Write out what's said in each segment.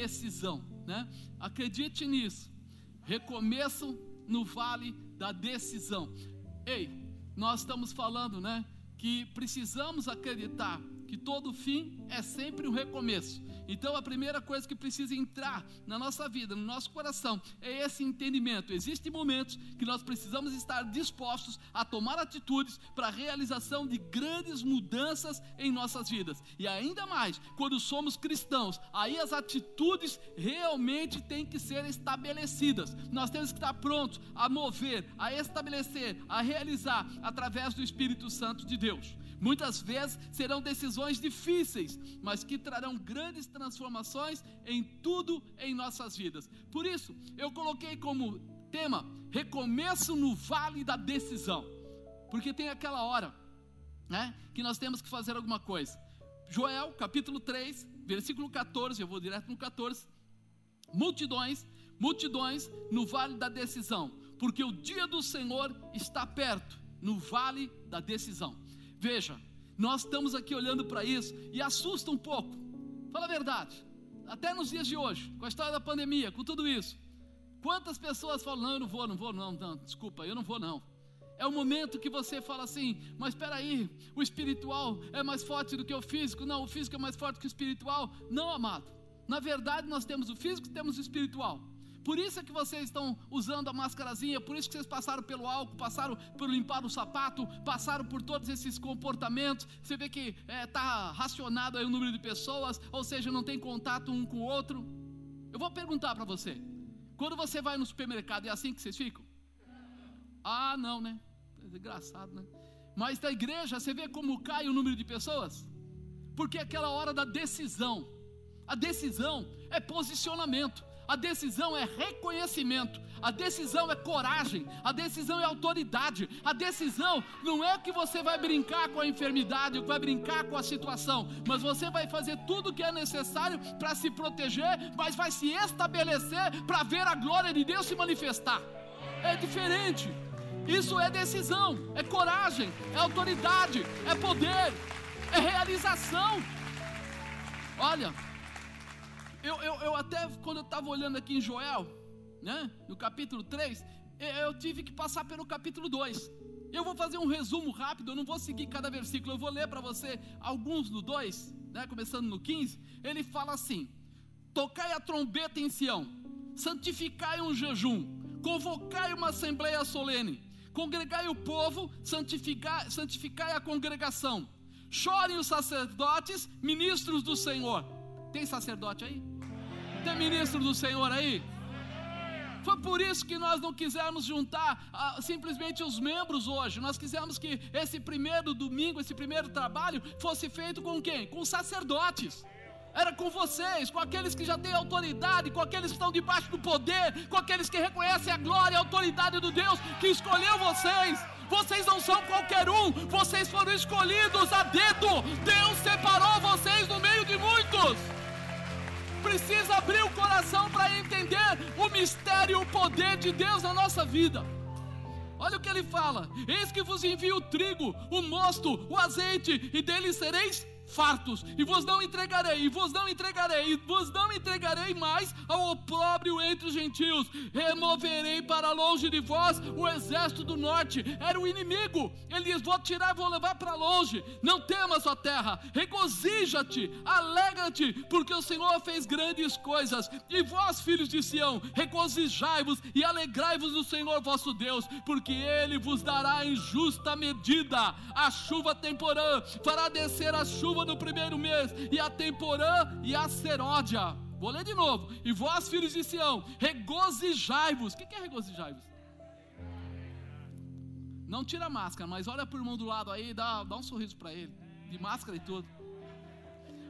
decisão, né? Acredite nisso. Recomeço no vale da decisão. Ei, nós estamos falando, né, que precisamos acreditar que todo fim é sempre um recomeço. Então a primeira coisa que precisa entrar na nossa vida, no nosso coração, é esse entendimento. Existem momentos que nós precisamos estar dispostos a tomar atitudes para a realização de grandes mudanças em nossas vidas. E ainda mais, quando somos cristãos, aí as atitudes realmente têm que ser estabelecidas. Nós temos que estar prontos a mover, a estabelecer, a realizar através do Espírito Santo de Deus. Muitas vezes serão decisões difíceis, mas que trarão grandes transformações em tudo em nossas vidas. Por isso, eu coloquei como tema recomeço no vale da decisão. Porque tem aquela hora, né, que nós temos que fazer alguma coisa. Joel, capítulo 3, versículo 14, eu vou direto no 14. Multidões, multidões no vale da decisão, porque o dia do Senhor está perto, no vale da decisão. Veja, nós estamos aqui olhando para isso e assusta um pouco. Fala a verdade. Até nos dias de hoje, com a história da pandemia, com tudo isso. Quantas pessoas falam: "Não, eu não vou, não vou, não, não, desculpa, eu não vou não". É o momento que você fala assim: "Mas espera aí, o espiritual é mais forte do que o físico". Não, o físico é mais forte que o espiritual. Não, amado. Na verdade, nós temos o físico e temos o espiritual. Por isso é que vocês estão usando a máscarazinha, por isso que vocês passaram pelo álcool, passaram por limpar o sapato, passaram por todos esses comportamentos. Você vê que está é, tá racionado aí o número de pessoas, ou seja, não tem contato um com o outro. Eu vou perguntar para você: quando você vai no supermercado, é assim que vocês ficam? Ah, não, né? É engraçado, né? Mas da igreja, você vê como cai o número de pessoas? Porque é aquela hora da decisão. A decisão é posicionamento. A decisão é reconhecimento, a decisão é coragem, a decisão é autoridade. A decisão não é que você vai brincar com a enfermidade, vai brincar com a situação, mas você vai fazer tudo o que é necessário para se proteger, mas vai se estabelecer para ver a glória de Deus se manifestar. É diferente. Isso é decisão, é coragem, é autoridade, é poder, é realização. Olha, eu, eu, eu até, quando eu estava olhando aqui em Joel, né, no capítulo 3, eu tive que passar pelo capítulo 2. Eu vou fazer um resumo rápido, eu não vou seguir cada versículo, eu vou ler para você alguns do 2, né, começando no 15. Ele fala assim: Tocai a trombeta em Sião, santificai um jejum, convocai uma assembleia solene, congregai o povo, santificai, santificai a congregação, chorem os sacerdotes, ministros do Senhor tem sacerdote aí? Tem ministro do Senhor aí? Foi por isso que nós não quisemos juntar ah, simplesmente os membros hoje. Nós quisemos que esse primeiro domingo, esse primeiro trabalho, fosse feito com quem? Com sacerdotes. Era com vocês, com aqueles que já têm autoridade, com aqueles que estão debaixo do poder, com aqueles que reconhecem a glória e a autoridade do Deus que escolheu vocês. Vocês não são qualquer um, vocês foram escolhidos a dedo. Deus separou vocês no meio de muitos precisa abrir o coração para entender o mistério e o poder de Deus na nossa vida. Olha o que ele fala: Eis que vos envio o trigo, o mosto, o azeite, e deles sereis fartos, e vos não entregarei, e vos não entregarei, e vos não entregarei mais ao opróbrio entre os gentios. Removerei para longe de vós o exército do norte. Era o inimigo. Ele diz: Vou tirar, vou levar para longe. Não temas, ó terra. Regozija-te, alegra-te, porque o Senhor fez grandes coisas. E vós, filhos de Sião, regozijai-vos e alegrai-vos no Senhor vosso Deus, porque ele vos dará em justa medida a chuva temporã, fará descer a chuva chuva no primeiro mês, e a temporã e a seródia. Vou ler de novo. E vós, filhos de Sião, regozijai-vos. O que é regozijai-vos? Não tira a máscara, mas olha para o irmão do lado aí dá, dá um sorriso para ele. De máscara e tudo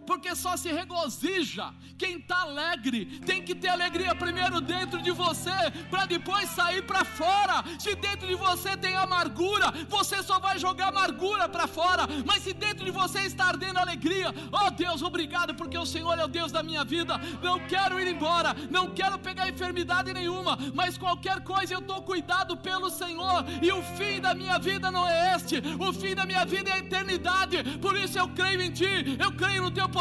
porque só se regozija quem está alegre. Tem que ter alegria primeiro dentro de você, para depois sair para fora. Se dentro de você tem amargura, você só vai jogar amargura para fora. Mas se dentro de você está ardendo alegria, oh Deus, obrigado, porque o Senhor é o Deus da minha vida. Não quero ir embora, não quero pegar enfermidade nenhuma, mas qualquer coisa eu estou cuidado pelo Senhor. E o fim da minha vida não é este, o fim da minha vida é a eternidade. Por isso eu creio em Ti, eu creio no Teu poder,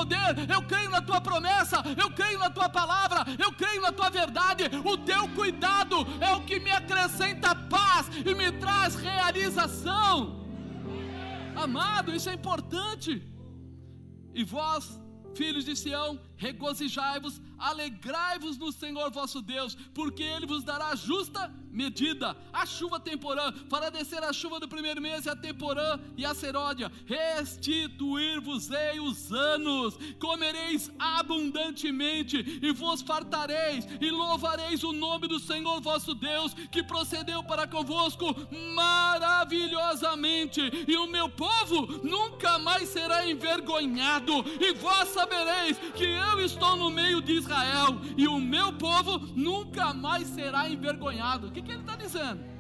eu creio na tua promessa, eu creio na tua palavra, eu creio na tua verdade. O teu cuidado é o que me acrescenta paz e me traz realização. Amado, isso é importante. E vós, filhos de Sião, regozijai-vos, alegrai-vos no Senhor vosso Deus, porque Ele vos dará justa medida, a chuva temporã, fará descer a chuva do primeiro mês e a temporã e a seródia, restituir-vos-ei os anos, comereis abundantemente e vos fartareis e louvareis o nome do Senhor vosso Deus, que procedeu para convosco maravilhosamente, e o meu povo nunca mais será envergonhado, e vós sabereis que eu estou no meio de Israel, e o meu povo nunca mais será envergonhado. O que, que ele está dizendo?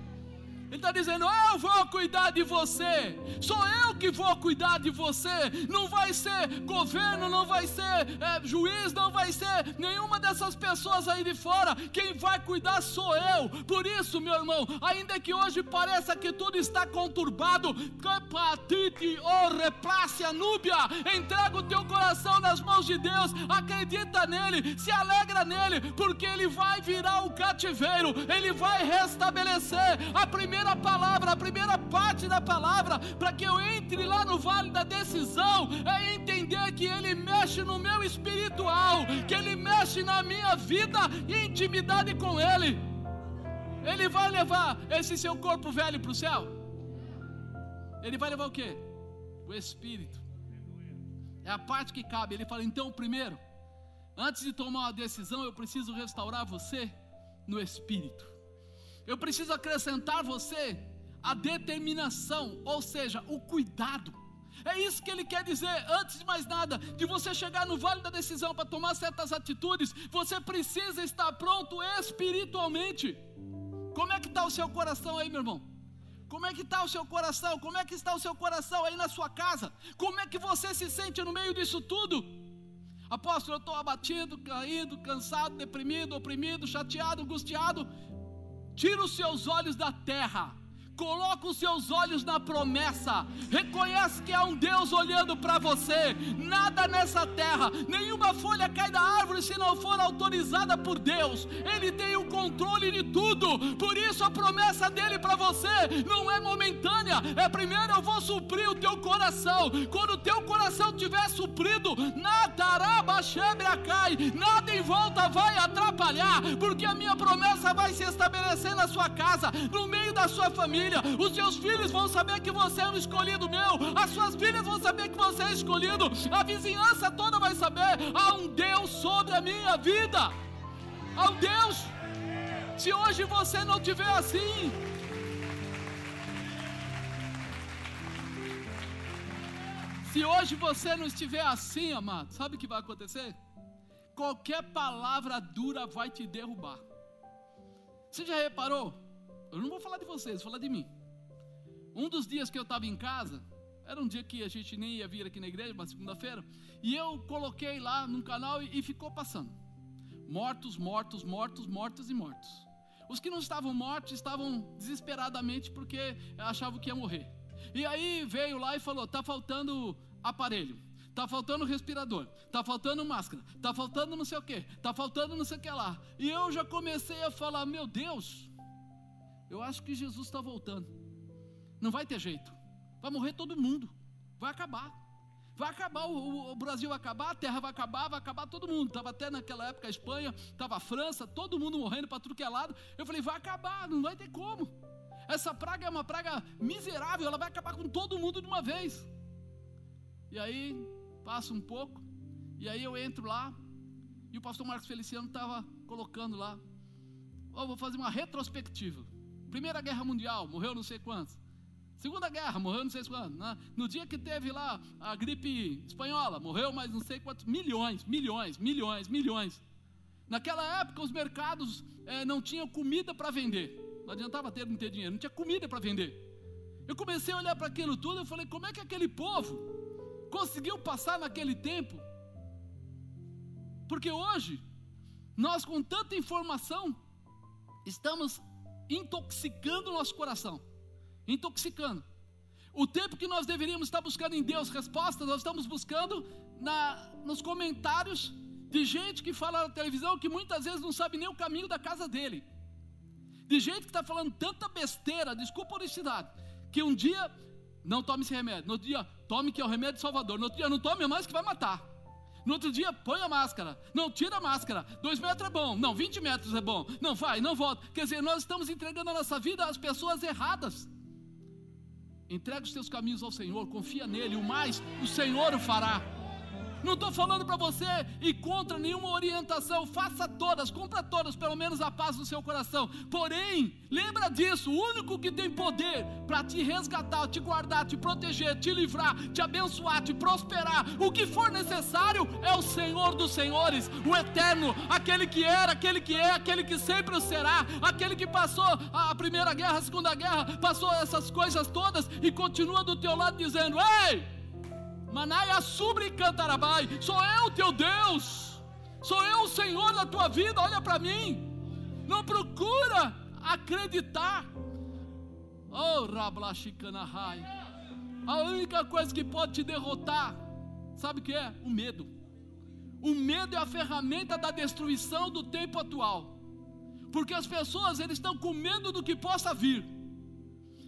Ele está dizendo: Eu vou cuidar de você, sou eu que vou cuidar de você. Não vai ser governo, não vai ser é, juiz, não vai ser nenhuma dessas pessoas aí de fora. Quem vai cuidar sou eu. Por isso, meu irmão, ainda que hoje pareça que tudo está conturbado, capatite ou replácia núbia, entrega o teu coração nas mãos de Deus, acredita nele, se alegra nele, porque ele vai virar o cativeiro, ele vai restabelecer a primeira primeira palavra, a primeira parte da palavra, para que eu entre lá no vale da decisão, é entender que Ele mexe no meu espiritual, que Ele mexe na minha vida e intimidade com Ele. Ele vai levar esse seu corpo velho para o céu? Ele vai levar o que? O Espírito. É a parte que cabe. Ele fala: então, primeiro, antes de tomar uma decisão, eu preciso restaurar você no Espírito eu preciso acrescentar você a determinação, ou seja, o cuidado. É isso que ele quer dizer, antes de mais nada, de você chegar no vale da decisão para tomar certas atitudes, você precisa estar pronto espiritualmente. Como é que está o seu coração aí, meu irmão? Como é que está o seu coração? Como é que está o seu coração aí na sua casa? Como é que você se sente no meio disso tudo? Apóstolo, eu estou abatido, caído, cansado, deprimido, oprimido, chateado, angustiado. Tira os seus olhos da terra Coloca os seus olhos na promessa. Reconhece que há um Deus olhando para você. Nada nessa terra, nenhuma folha cai da árvore se não for autorizada por Deus. Ele tem o controle de tudo. Por isso a promessa dele para você não é momentânea. É primeiro eu vou suprir o teu coração. Quando o teu coração tiver suprido, cai, nada em volta vai atrapalhar, porque a minha promessa vai se estabelecer na sua casa, no meio da sua família família. Os seus filhos vão saber que você é um escolhido meu. As suas filhas vão saber que você é escolhido. A vizinhança toda vai saber. Há um Deus sobre a minha vida. Há um Deus. Se hoje você não tiver assim, Se hoje você não estiver assim, amado, sabe o que vai acontecer? Qualquer palavra dura vai te derrubar. Você já reparou? Eu não vou falar de vocês, vou falar de mim. Um dos dias que eu estava em casa, era um dia que a gente nem ia vir aqui na igreja, uma segunda-feira, e eu coloquei lá num canal e, e ficou passando. Mortos, mortos, mortos, mortos e mortos. Os que não estavam mortos estavam desesperadamente porque achavam que ia morrer. E aí veio lá e falou: tá faltando aparelho, tá faltando respirador, tá faltando máscara, tá faltando não sei o que, tá faltando não sei o que lá. E eu já comecei a falar: meu Deus, eu acho que Jesus está voltando. Não vai ter jeito. Vai morrer todo mundo. Vai acabar. Vai acabar, o, o, Brasil vai acabar, a terra vai acabar, vai acabar todo mundo. Estava até naquela época a Espanha, estava a França, todo mundo morrendo para tudo que é lado. Eu falei, vai acabar, não vai ter como. Essa praga é uma praga miserável, ela vai acabar com todo mundo de uma vez. E aí, passa um pouco, e aí eu entro lá, e o pastor Marcos Feliciano estava colocando lá. Oh, vou fazer uma retrospectiva. Primeira Guerra Mundial, morreu não sei quantos. Segunda Guerra, morreu não sei quantos. Né? No dia que teve lá a gripe espanhola, morreu mais não sei quantos. Milhões, milhões, milhões, milhões. Naquela época os mercados é, não tinham comida para vender. Não adiantava ter, não ter dinheiro, não tinha comida para vender. Eu comecei a olhar para aquilo tudo e falei, como é que aquele povo conseguiu passar naquele tempo? Porque hoje, nós com tanta informação, estamos intoxicando o nosso coração. Intoxicando. O tempo que nós deveríamos estar buscando em Deus respostas, nós estamos buscando na, nos comentários de gente que fala na televisão que muitas vezes não sabe nem o caminho da casa dele. De gente que está falando tanta besteira, desculpa a honestidade, que um dia não tome esse remédio, no outro dia tome que é o remédio Salvador, no outro dia não tome mais que vai matar. No outro dia, põe a máscara. Não, tira a máscara. Dois metros é bom. Não, 20 metros é bom. Não, vai, não volta. Quer dizer, nós estamos entregando a nossa vida às pessoas erradas. Entrega os teus caminhos ao Senhor, confia nele. O mais, o Senhor o fará. Não estou falando para você ir contra nenhuma orientação, faça todas, cumpra todas, pelo menos a paz do seu coração. Porém, lembra disso: o único que tem poder para te resgatar, te guardar, te proteger, te livrar, te abençoar, te prosperar, o que for necessário, é o Senhor dos Senhores, o Eterno, aquele que era, aquele que é, aquele que sempre o será, aquele que passou a primeira guerra, a segunda guerra, passou essas coisas todas e continua do teu lado dizendo: Ei! Manaia subre cantarabai. Sou eu teu Deus. Sou eu o Senhor da tua vida. Olha para mim. Não procura acreditar. Oh, Rablashikanahai. A única coisa que pode te derrotar, sabe o que é? O medo. O medo é a ferramenta da destruição do tempo atual. Porque as pessoas eles estão com medo do que possa vir.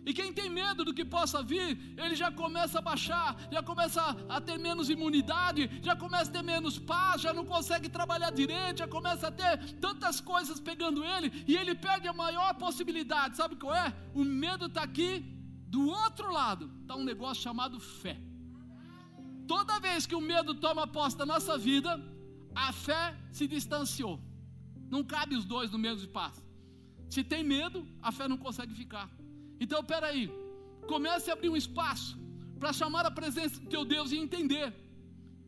E quem tem medo do que possa vir, ele já começa a baixar, já começa a ter menos imunidade, já começa a ter menos paz, já não consegue trabalhar direito, já começa a ter tantas coisas pegando ele, e ele perde a maior possibilidade. Sabe qual é? O medo está aqui, do outro lado, está um negócio chamado fé. Toda vez que o medo toma posse da nossa vida, a fé se distanciou. Não cabe os dois no mesmo espaço. Se tem medo, a fé não consegue ficar. Então, peraí, comece a abrir um espaço para chamar a presença do teu Deus e entender.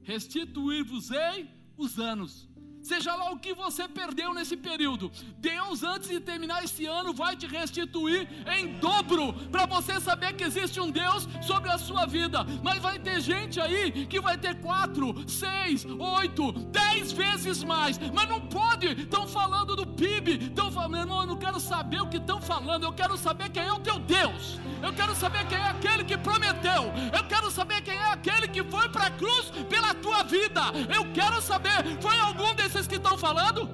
Restituir-vos-ei os anos Seja lá o que você perdeu nesse período, Deus, antes de terminar esse ano, vai te restituir em dobro, para você saber que existe um Deus sobre a sua vida. Mas vai ter gente aí que vai ter quatro, seis, oito, dez vezes mais, mas não pode. Estão falando do PIB, estão falando, irmão, eu não quero saber o que estão falando, eu quero saber quem é o teu Deus, eu quero saber quem é aquele que prometeu, eu quero saber quem é aquele que foi para a cruz pela tua vida, eu quero saber, foi algum desses esses que estão falando?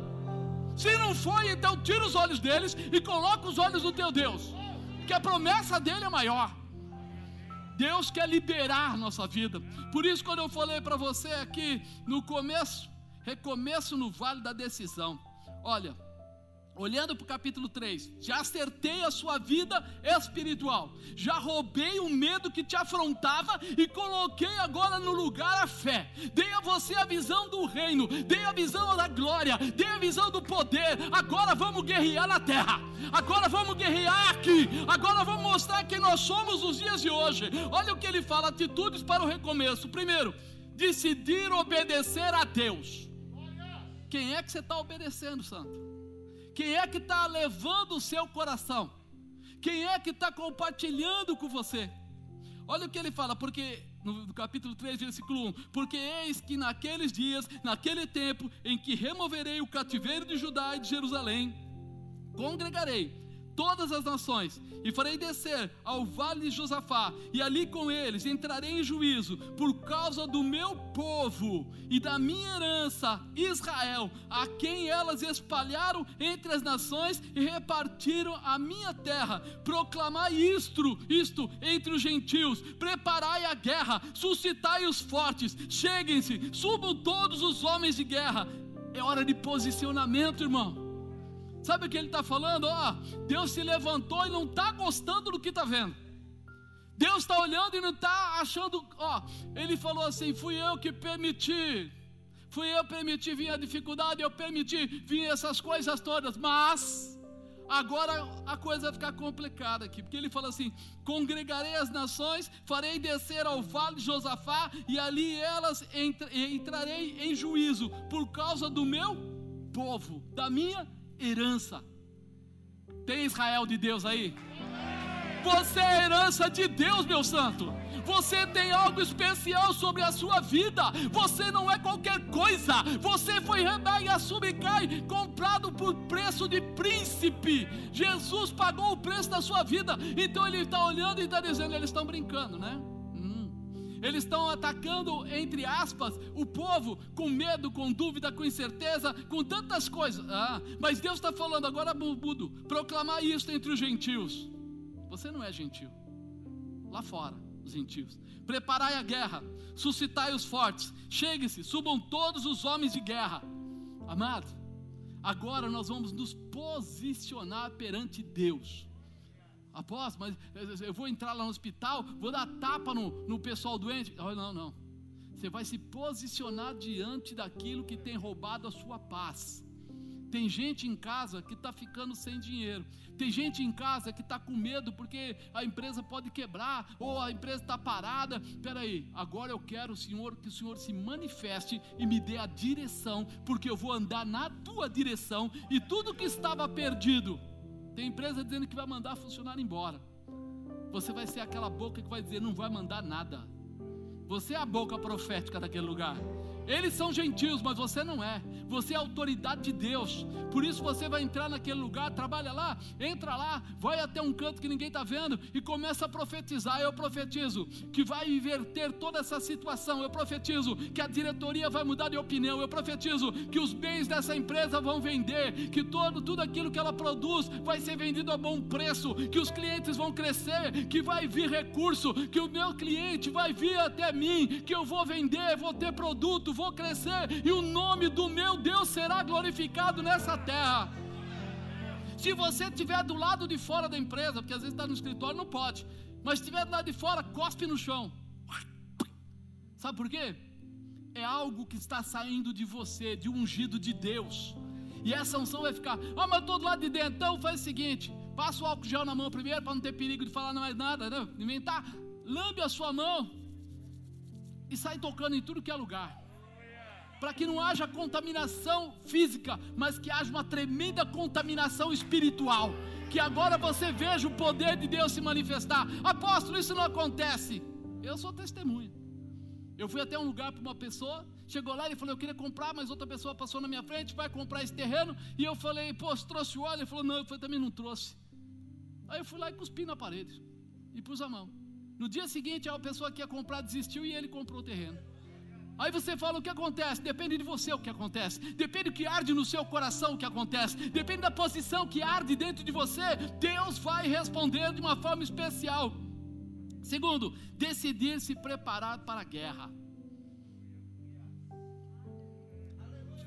Se não foi, então tira os olhos deles e coloca os olhos do teu Deus, que a promessa dele é maior. Deus quer liberar nossa vida. Por isso, quando eu falei para você aqui no começo, recomeço no vale da decisão. Olha, Olhando para o capítulo 3, já acertei a sua vida espiritual, já roubei o medo que te afrontava e coloquei agora no lugar a fé. Dei a você a visão do reino, dei a visão da glória, dei a visão do poder. Agora vamos guerrear na terra, agora vamos guerrear aqui, agora vamos mostrar quem nós somos nos dias de hoje. Olha o que ele fala: atitudes para o recomeço. Primeiro, decidir obedecer a Deus. Quem é que você está obedecendo, Santo? Quem é que está levando o seu coração? Quem é que está compartilhando com você? Olha o que ele fala, porque no capítulo 3, versículo 1: Porque eis que naqueles dias, naquele tempo em que removerei o cativeiro de Judá e de Jerusalém, congregarei todas as nações, e farei descer ao vale de Josafá, e ali com eles entrarei em juízo, por causa do meu povo e da minha herança, Israel, a quem elas espalharam entre as nações e repartiram a minha terra. Proclamai isto, isto entre os gentios, preparai a guerra, suscitai os fortes, cheguem-se, subam todos os homens de guerra. É hora de posicionamento, irmão. Sabe o que ele está falando? Ó, Deus se levantou e não está gostando do que está vendo. Deus está olhando e não está achando. Ó, ele falou assim: fui eu que permiti. Fui eu que permiti vir a dificuldade, eu permiti vir essas coisas todas, mas agora a coisa vai ficar complicada aqui, porque ele fala assim: congregarei as nações, farei descer ao vale de Josafá, e ali elas entrarei em juízo, por causa do meu povo, da minha herança. Tem Israel de Deus aí? Você é herança de Deus, meu santo. Você tem algo especial sobre a sua vida. Você não é qualquer coisa. Você foi Rebai Assubikai, comprado por preço de príncipe. Jesus pagou o preço da sua vida. Então ele está olhando e está dizendo: eles estão brincando, né? Eles estão atacando, entre aspas, o povo com medo, com dúvida, com incerteza, com tantas coisas. Ah, mas Deus está falando agora, Budo, proclamar isso entre os gentios. Você não é gentil. Lá fora, os gentios. Preparai a guerra, suscitai os fortes, chegue-se, subam todos os homens de guerra. Amado, agora nós vamos nos posicionar perante Deus. Apóstolo, mas eu vou entrar lá no hospital, vou dar tapa no, no pessoal doente. Oh, não, não. Você vai se posicionar diante daquilo que tem roubado a sua paz. Tem gente em casa que está ficando sem dinheiro. Tem gente em casa que está com medo porque a empresa pode quebrar ou a empresa está parada. Espera aí, agora eu quero, Senhor, que o Senhor se manifeste e me dê a direção, porque eu vou andar na tua direção e tudo que estava perdido tem empresa dizendo que vai mandar funcionário embora. Você vai ser aquela boca que vai dizer: não vai mandar nada. Você é a boca profética daquele lugar. Eles são gentios, mas você não é. Você é autoridade de Deus. Por isso você vai entrar naquele lugar, trabalha lá, entra lá, vai até um canto que ninguém está vendo e começa a profetizar. Eu profetizo que vai inverter toda essa situação. Eu profetizo que a diretoria vai mudar de opinião. Eu profetizo que os bens dessa empresa vão vender, que todo, tudo aquilo que ela produz vai ser vendido a bom preço, que os clientes vão crescer, que vai vir recurso, que o meu cliente vai vir até mim, que eu vou vender, vou ter produto vou crescer e o nome do meu Deus será glorificado nessa terra. Se você estiver do lado de fora da empresa, porque às vezes está no escritório, não pode, mas estiver do lado de fora, cospe no chão. Sabe por quê? É algo que está saindo de você, de um ungido de Deus. E essa unção vai ficar, ah, mas eu estou do lado de dentro. Então faz o seguinte: passa o álcool gel na mão primeiro, para não ter perigo de falar mais nada, né? Inventar, lambe a sua mão e sai tocando em tudo que é lugar para que não haja contaminação física, mas que haja uma tremenda contaminação espiritual. Que agora você veja o poder de Deus se manifestar. Apóstolo, isso não acontece. Eu sou testemunha. Eu fui até um lugar para uma pessoa, chegou lá e falou: Eu queria comprar, mas outra pessoa passou na minha frente, vai comprar esse terreno. E eu falei: Pô, você trouxe o óleo? Ele falou: Não, eu falei, também não trouxe. Aí eu fui lá e cuspi na parede e pus a mão. No dia seguinte, a pessoa que ia comprar desistiu e ele comprou o terreno. Aí você fala o que acontece, depende de você o que acontece, depende do que arde no seu coração o que acontece, depende da posição que arde dentro de você, Deus vai responder de uma forma especial. Segundo, decidir se preparar para a guerra.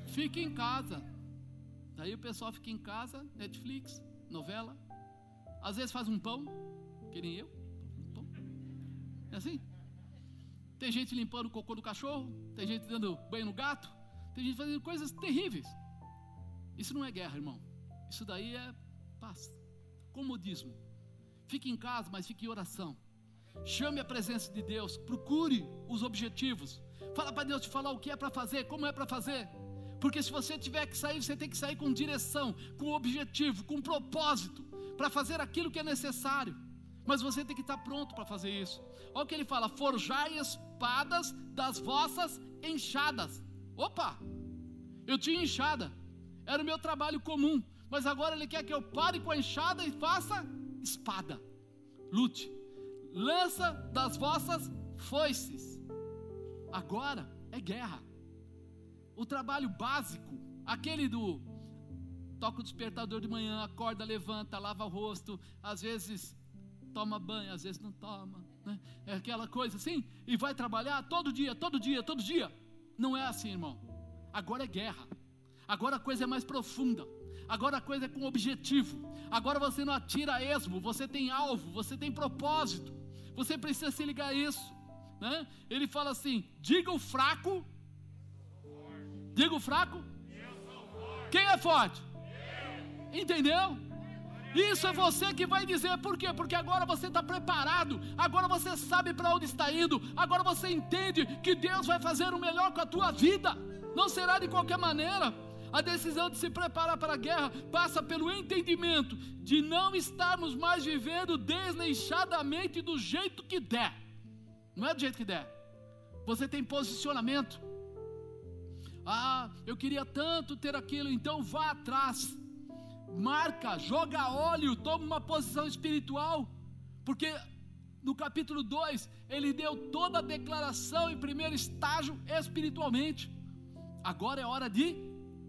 Fique em casa. Daí o pessoal fica em casa, Netflix, novela. Às vezes faz um pão, que nem eu. Um pão. É assim? Tem gente limpando o cocô do cachorro, tem gente dando banho no gato, tem gente fazendo coisas terríveis. Isso não é guerra, irmão. Isso daí é paz, comodismo. Fique em casa, mas fique em oração. Chame a presença de Deus, procure os objetivos. Fala para Deus te falar o que é para fazer, como é para fazer. Porque se você tiver que sair, você tem que sair com direção, com objetivo, com propósito, para fazer aquilo que é necessário. Mas você tem que estar pronto para fazer isso. Olha o que ele fala: forjai espadas das vossas enxadas. Opa! Eu tinha enxada, era o meu trabalho comum, mas agora ele quer que eu pare com a enxada e faça espada. Lute, lança das vossas foices. Agora é guerra. O trabalho básico, aquele do toca o despertador de manhã, acorda, levanta, lava o rosto, às vezes toma banho, às vezes não toma, né? é aquela coisa assim, e vai trabalhar todo dia, todo dia, todo dia. Não é assim, irmão. Agora é guerra, agora a coisa é mais profunda, agora a coisa é com objetivo, agora você não atira esmo, você tem alvo, você tem propósito, você precisa se ligar a isso. Né? Ele fala assim: diga o fraco, diga o fraco, quem é forte? Entendeu? Isso é você que vai dizer, por quê? Porque agora você está preparado, agora você sabe para onde está indo, agora você entende que Deus vai fazer o melhor com a tua vida, não será de qualquer maneira. A decisão de se preparar para a guerra passa pelo entendimento de não estarmos mais vivendo desleixadamente do jeito que der. Não é do jeito que der. Você tem posicionamento. Ah, eu queria tanto ter aquilo, então vá atrás. Marca, joga óleo, toma uma posição espiritual. Porque no capítulo 2, ele deu toda a declaração em primeiro estágio espiritualmente. Agora é hora de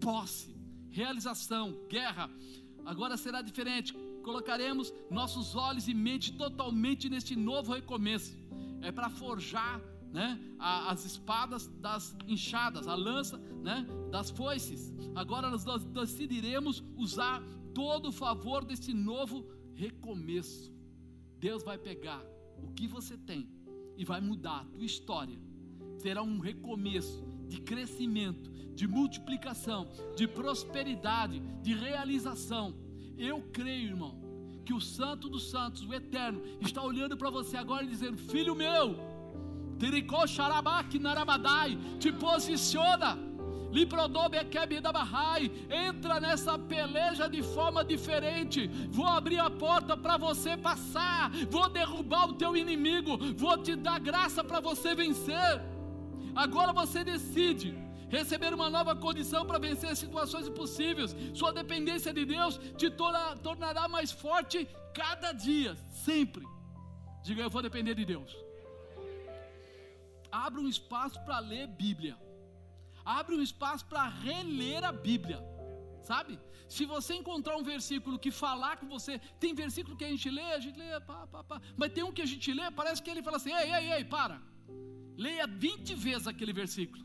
posse, realização, guerra. Agora será diferente. Colocaremos nossos olhos e mente totalmente neste novo recomeço. É para forjar né, as espadas das enxadas, a lança né, das foices. Agora nós decidiremos usar todo o favor desse novo recomeço. Deus vai pegar o que você tem e vai mudar a tua história. Será um recomeço de crescimento, de multiplicação, de prosperidade, de realização. Eu creio, irmão, que o Santo dos Santos, o Eterno, está olhando para você agora e dizendo: Filho meu, te posiciona Entra nessa peleja de forma diferente. Vou abrir a porta para você passar. Vou derrubar o teu inimigo. Vou te dar graça para você vencer. Agora você decide receber uma nova condição para vencer situações impossíveis. Sua dependência de Deus te tornará mais forte cada dia, sempre. Diga, eu vou depender de Deus. Abra um espaço para ler Bíblia abre um espaço para reler a Bíblia, sabe? Se você encontrar um versículo que falar com você, tem versículo que a gente lê, a gente lê, pá, pá, pá, mas tem um que a gente lê, parece que ele fala assim: ei, ei, ei, para, leia 20 vezes aquele versículo,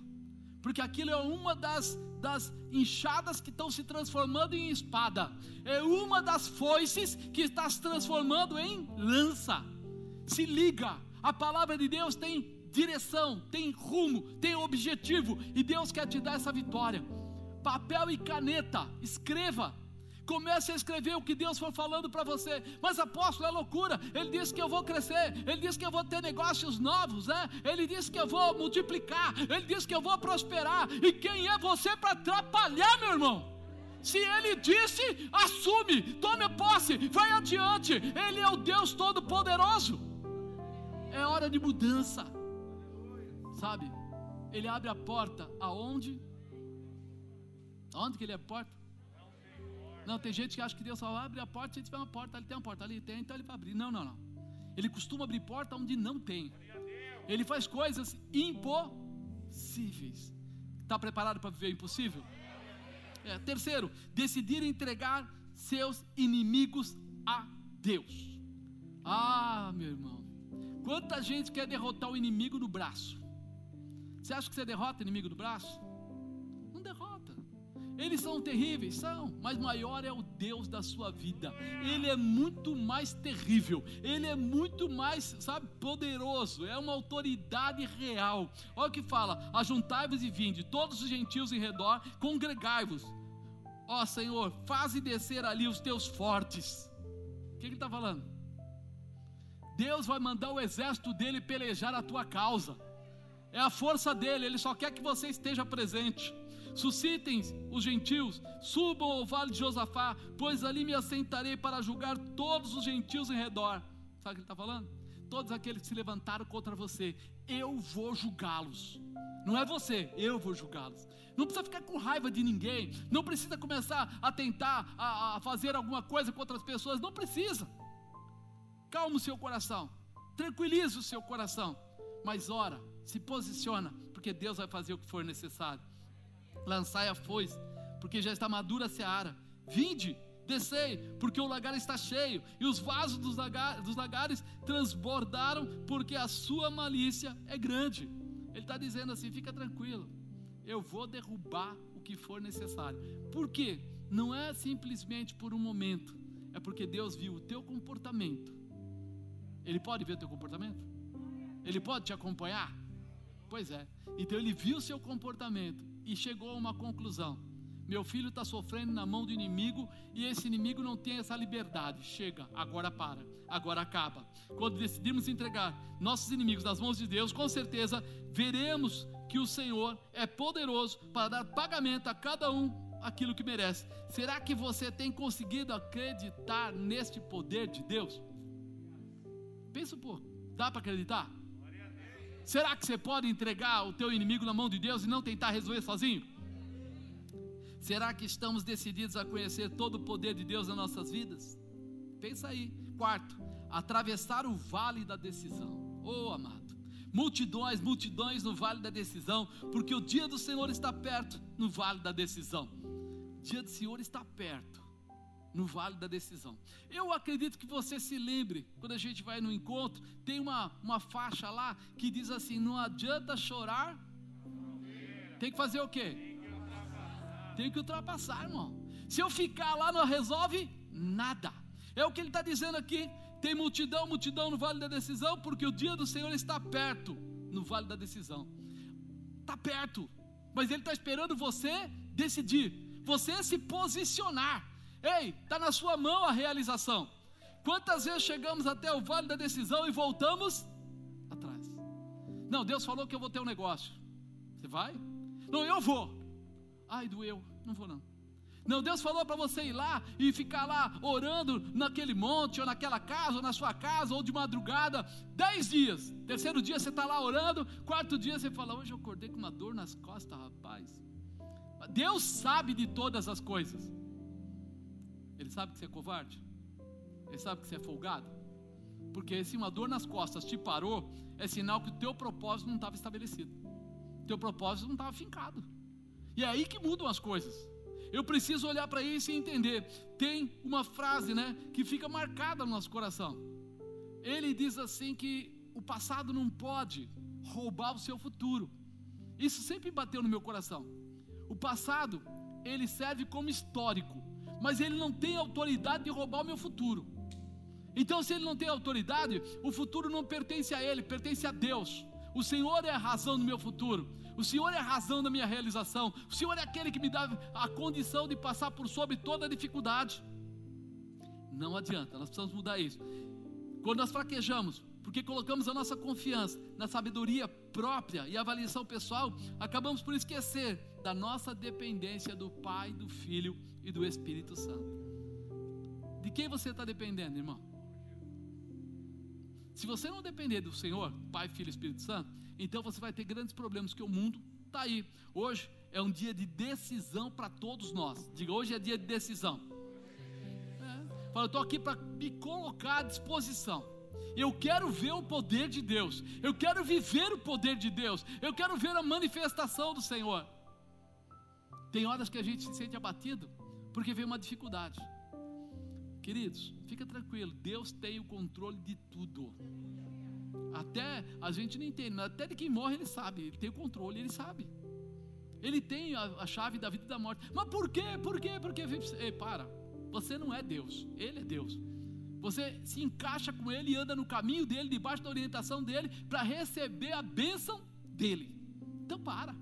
porque aquilo é uma das, das enxadas que estão se transformando em espada, é uma das foices que está se transformando em lança. Se liga, a palavra de Deus tem direção, tem rumo, tem objetivo, e Deus quer te dar essa vitória. Papel e caneta, escreva. Comece a escrever o que Deus for falando para você. Mas apóstolo é loucura. Ele disse que eu vou crescer. Ele disse que eu vou ter negócios novos, né? Ele disse que eu vou multiplicar. Ele disse que eu vou prosperar. E quem é você para atrapalhar, meu irmão? Se ele disse, assume, tome posse, vai adiante. Ele é o Deus Todo-Poderoso. É hora de mudança. Sabe? Ele abre a porta aonde? Aonde que ele abre a porta? Não, tem gente que acha que Deus só abre a porta se tiver uma porta, ali tem uma porta, ali tem, então ele vai abrir. Não, não, não. Ele costuma abrir porta onde não tem. Ele faz coisas impossíveis. Está preparado para viver impossível? É, terceiro, decidir entregar seus inimigos a Deus. Ah, meu irmão, quanta gente quer derrotar o inimigo no braço. Você acha que você derrota o inimigo do braço? Não derrota. Eles são terríveis, são, mas maior é o Deus da sua vida. Ele é muito mais terrível, ele é muito mais, sabe, poderoso, é uma autoridade real. Olha o que fala: ajuntai-vos e vinde, todos os gentios em redor, congregai-vos. Ó Senhor, faze descer ali os teus fortes. O que ele está falando? Deus vai mandar o exército dele pelejar a tua causa é a força dele, ele só quer que você esteja presente. Suscitem os gentios, subam ao vale de Josafá, pois ali me assentarei para julgar todos os gentios em redor. Sabe o que ele está falando? Todos aqueles que se levantaram contra você, eu vou julgá-los. Não é você, eu vou julgá-los. Não precisa ficar com raiva de ninguém, não precisa começar a tentar a, a fazer alguma coisa contra as pessoas, não precisa. Calma o seu coração, tranquilize o seu coração, mas ora, se posiciona, porque Deus vai fazer o que for necessário. Lançai a foice, porque já está madura a seara. Vinde, descei, porque o lagar está cheio, e os vasos dos, lagar, dos lagares transbordaram, porque a sua malícia é grande. Ele está dizendo assim: fica tranquilo, eu vou derrubar o que for necessário. Por quê? Não é simplesmente por um momento, é porque Deus viu o teu comportamento. Ele pode ver o teu comportamento? Ele pode te acompanhar? Pois é. Então ele viu seu comportamento e chegou a uma conclusão. Meu filho está sofrendo na mão do inimigo e esse inimigo não tem essa liberdade. Chega, agora para, agora acaba. Quando decidimos entregar nossos inimigos nas mãos de Deus, com certeza veremos que o Senhor é poderoso para dar pagamento a cada um aquilo que merece. Será que você tem conseguido acreditar neste poder de Deus? Pensa um pouco, dá para acreditar? Será que você pode entregar o teu inimigo na mão de Deus e não tentar resolver sozinho? Será que estamos decididos a conhecer todo o poder de Deus nas nossas vidas? Pensa aí. Quarto, atravessar o vale da decisão. Oh, amado. Multidões, multidões no vale da decisão, porque o dia do Senhor está perto no vale da decisão. O dia do Senhor está perto no vale da decisão. Eu acredito que você se lembre, quando a gente vai no encontro, tem uma, uma faixa lá que diz assim: não adianta chorar, tem que fazer o quê? Tem que ultrapassar, irmão. Se eu ficar lá, não resolve nada. É o que ele está dizendo aqui. Tem multidão, multidão no vale da decisão, porque o dia do Senhor está perto no vale da decisão. Está perto, mas Ele está esperando você decidir, você se posicionar. Ei, está na sua mão a realização. Quantas vezes chegamos até o vale da decisão e voltamos atrás? Não, Deus falou que eu vou ter um negócio. Você vai? Não, eu vou. Ai, doeu. Não vou não. Não, Deus falou para você ir lá e ficar lá orando naquele monte, ou naquela casa, ou na sua casa, ou de madrugada, dez dias. Terceiro dia você está lá orando, quarto dia você fala, hoje eu acordei com uma dor nas costas, rapaz. Deus sabe de todas as coisas. Ele sabe que você é covarde? Ele sabe que você é folgado? Porque se uma dor nas costas te parou, é sinal que o teu propósito não estava estabelecido. O teu propósito não estava fincado. E é aí que mudam as coisas. Eu preciso olhar para isso e entender. Tem uma frase, né, que fica marcada no nosso coração. Ele diz assim que o passado não pode roubar o seu futuro. Isso sempre bateu no meu coração. O passado, ele serve como histórico, mas ele não tem autoridade de roubar o meu futuro. Então, se ele não tem autoridade, o futuro não pertence a ele, pertence a Deus. O Senhor é a razão do meu futuro. O Senhor é a razão da minha realização. O Senhor é aquele que me dá a condição de passar por sobre toda dificuldade. Não adianta, nós precisamos mudar isso. Quando nós fraquejamos, porque colocamos a nossa confiança na sabedoria própria e avaliação pessoal, acabamos por esquecer da nossa dependência do Pai, do Filho e do Espírito Santo. De quem você está dependendo, irmão? Se você não depender do Senhor, Pai, Filho e Espírito Santo, então você vai ter grandes problemas, que o mundo está aí. Hoje é um dia de decisão para todos nós. Diga, hoje é dia de decisão. É. Fala, eu estou aqui para me colocar à disposição. Eu quero ver o poder de Deus. Eu quero viver o poder de Deus. Eu quero ver a manifestação do Senhor. Tem horas que a gente se sente abatido porque vem uma dificuldade. Queridos, fica tranquilo, Deus tem o controle de tudo. Até a gente não entende, mas até de quem morre ele sabe, ele tem o controle, ele sabe. Ele tem a, a chave da vida e da morte. Mas por quê? Por quê? Porque Ei, para. Você não é Deus, ele é Deus. Você se encaixa com ele e anda no caminho dele, debaixo da orientação dele, para receber a bênção dele. Então para.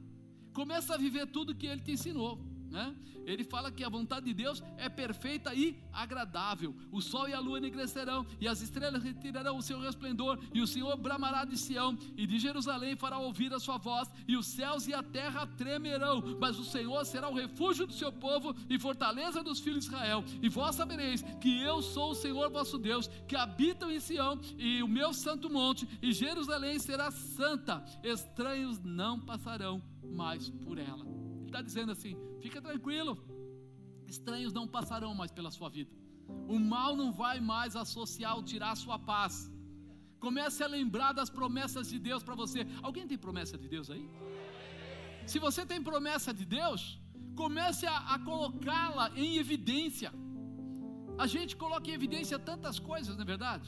Começa a viver tudo que ele te ensinou. Né? Ele fala que a vontade de Deus é perfeita e agradável. O sol e a lua enegrecerão, e as estrelas retirarão o seu resplendor, e o Senhor bramará de Sião, e de Jerusalém fará ouvir a sua voz, e os céus e a terra tremerão, mas o Senhor será o refúgio do seu povo e fortaleza dos filhos de Israel. E vós sabereis que eu sou o Senhor vosso Deus, que habitam em Sião, e o meu santo monte, e Jerusalém será santa. Estranhos não passarão mais por ela está dizendo assim: fica tranquilo, estranhos não passarão mais pela sua vida, o mal não vai mais associar ou tirar a sua paz. Comece a lembrar das promessas de Deus para você. Alguém tem promessa de Deus aí? Se você tem promessa de Deus, comece a, a colocá-la em evidência. A gente coloca em evidência tantas coisas, não é verdade?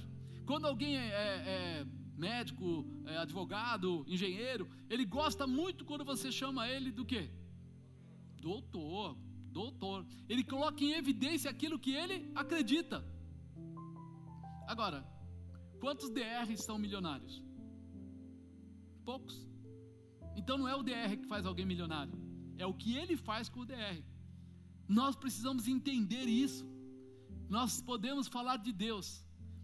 Quando alguém é, é, é médico, é advogado, engenheiro, ele gosta muito quando você chama ele do quê? Doutor, doutor. Ele coloca em evidência aquilo que ele acredita. Agora, quantos DRs são milionários? Poucos. Então não é o DR que faz alguém milionário, é o que ele faz com o DR. Nós precisamos entender isso. Nós podemos falar de Deus,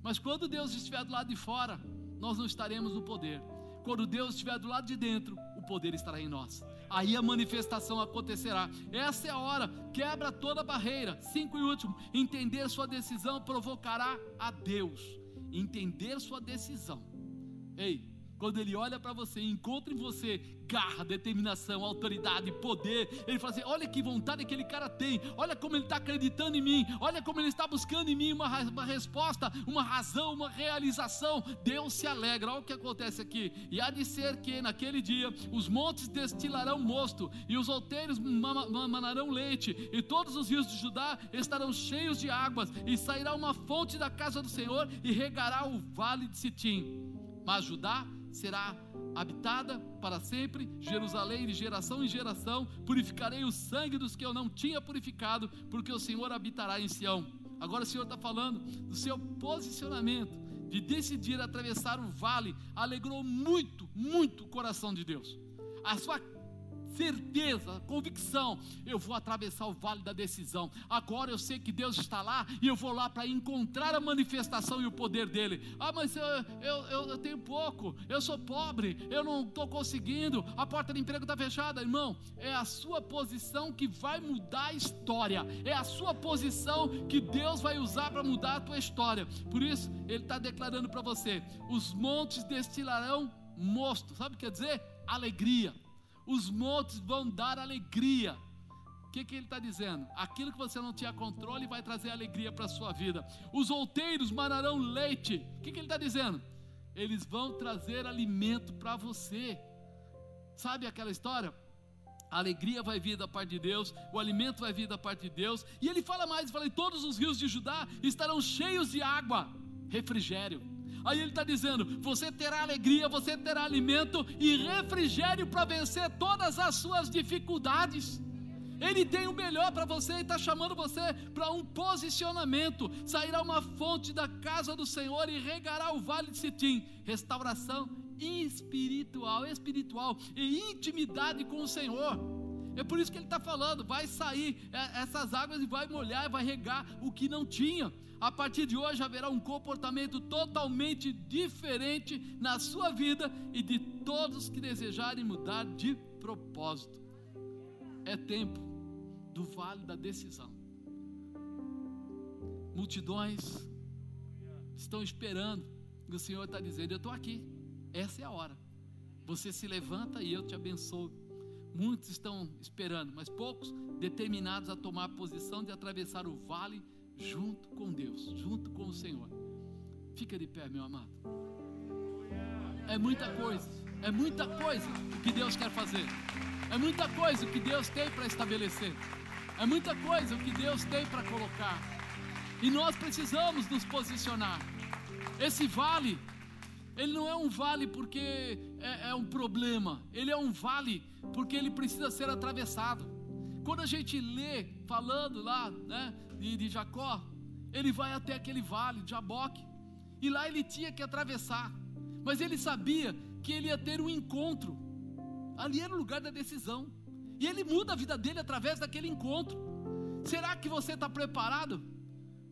mas quando Deus estiver do lado de fora, nós não estaremos no poder. Quando Deus estiver do lado de dentro, o poder estará em nós aí a manifestação acontecerá. Essa é a hora, quebra toda barreira. Cinco e último, entender sua decisão provocará a Deus. Entender sua decisão. Ei, quando ele olha para você e encontra em você garra, determinação, autoridade, poder, ele fala assim: olha que vontade aquele cara tem, olha como ele está acreditando em mim, olha como ele está buscando em mim uma, uma resposta, uma razão, uma realização. Deus se alegra. Olha o que acontece aqui. E há de ser que naquele dia os montes destilarão mosto, e os outeiros manarão leite, e todos os rios de Judá estarão cheios de águas, e sairá uma fonte da casa do Senhor e regará o vale de Sitim. Mas Judá será habitada para sempre, Jerusalém de geração em geração, purificarei o sangue dos que eu não tinha purificado, porque o Senhor habitará em Sião. Agora o Senhor está falando do seu posicionamento, de decidir atravessar o vale, alegrou muito, muito o coração de Deus. A sua certeza, convicção, eu vou atravessar o vale da decisão. Agora eu sei que Deus está lá e eu vou lá para encontrar a manifestação e o poder dele. Ah, mas eu, eu, eu, eu tenho pouco, eu sou pobre, eu não estou conseguindo, a porta de emprego está fechada, irmão. É a sua posição que vai mudar a história, é a sua posição que Deus vai usar para mudar a tua história. Por isso, ele está declarando para você: os montes destilarão mosto, sabe o que quer dizer? Alegria os montes vão dar alegria. O que, que ele está dizendo? Aquilo que você não tinha controle vai trazer alegria para a sua vida. Os outeiros manarão leite. O que, que ele está dizendo? Eles vão trazer alimento para você. Sabe aquela história? A alegria vai vir da parte de Deus, o alimento vai vir da parte de Deus. E ele fala mais: fala, todos os rios de Judá estarão cheios de água, refrigério. Aí ele está dizendo: você terá alegria, você terá alimento e refrigério para vencer todas as suas dificuldades. Ele tem o melhor para você e está chamando você para um posicionamento. Sairá uma fonte da casa do Senhor e regará o vale de Sitim. Restauração espiritual, espiritual e intimidade com o Senhor. É por isso que ele está falando: vai sair é, essas águas e vai molhar, vai regar o que não tinha. A partir de hoje haverá um comportamento totalmente diferente na sua vida e de todos que desejarem mudar de propósito. É tempo do vale da decisão. Multidões estão esperando. E o Senhor está dizendo: Eu estou aqui. Essa é a hora. Você se levanta e eu te abençoo. Muitos estão esperando, mas poucos determinados a tomar a posição de atravessar o vale junto com Deus, junto com o Senhor. Fica de pé, meu amado. É muita coisa, é muita coisa que Deus quer fazer. É muita coisa que Deus tem para estabelecer. É muita coisa que Deus tem para colocar. E nós precisamos nos posicionar. Esse vale, ele não é um vale porque é, é um problema. Ele é um vale porque ele precisa ser atravessado. Quando a gente lê falando lá, né, de, de Jacó, ele vai até aquele vale de Jaboque, e lá ele tinha que atravessar, mas ele sabia que ele ia ter um encontro, ali era o lugar da decisão, e ele muda a vida dele através daquele encontro. Será que você está preparado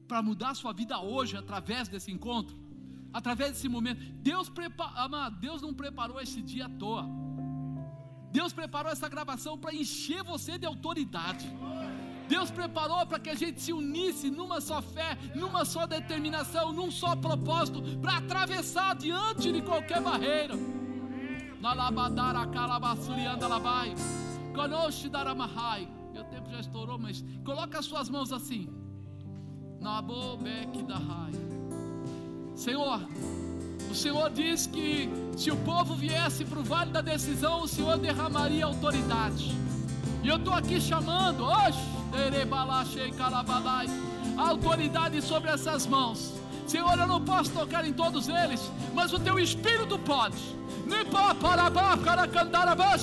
para mudar a sua vida hoje através desse encontro? Através desse momento? Deus, prepara, Deus não preparou esse dia à toa. Deus preparou essa gravação para encher você de autoridade. Deus preparou para que a gente se unisse numa só fé, numa só determinação, num só propósito, para atravessar diante de qualquer barreira. Meu tempo já estourou, mas coloca as suas mãos assim. Nabobek dahai. Senhor, o Senhor diz que se o povo viesse para o vale da decisão, o Senhor derramaria autoridade. E eu estou aqui chamando, a autoridade sobre essas mãos. Senhor, eu não posso tocar em todos eles, mas o teu espírito pode. Nipa parabá, caracandarabá,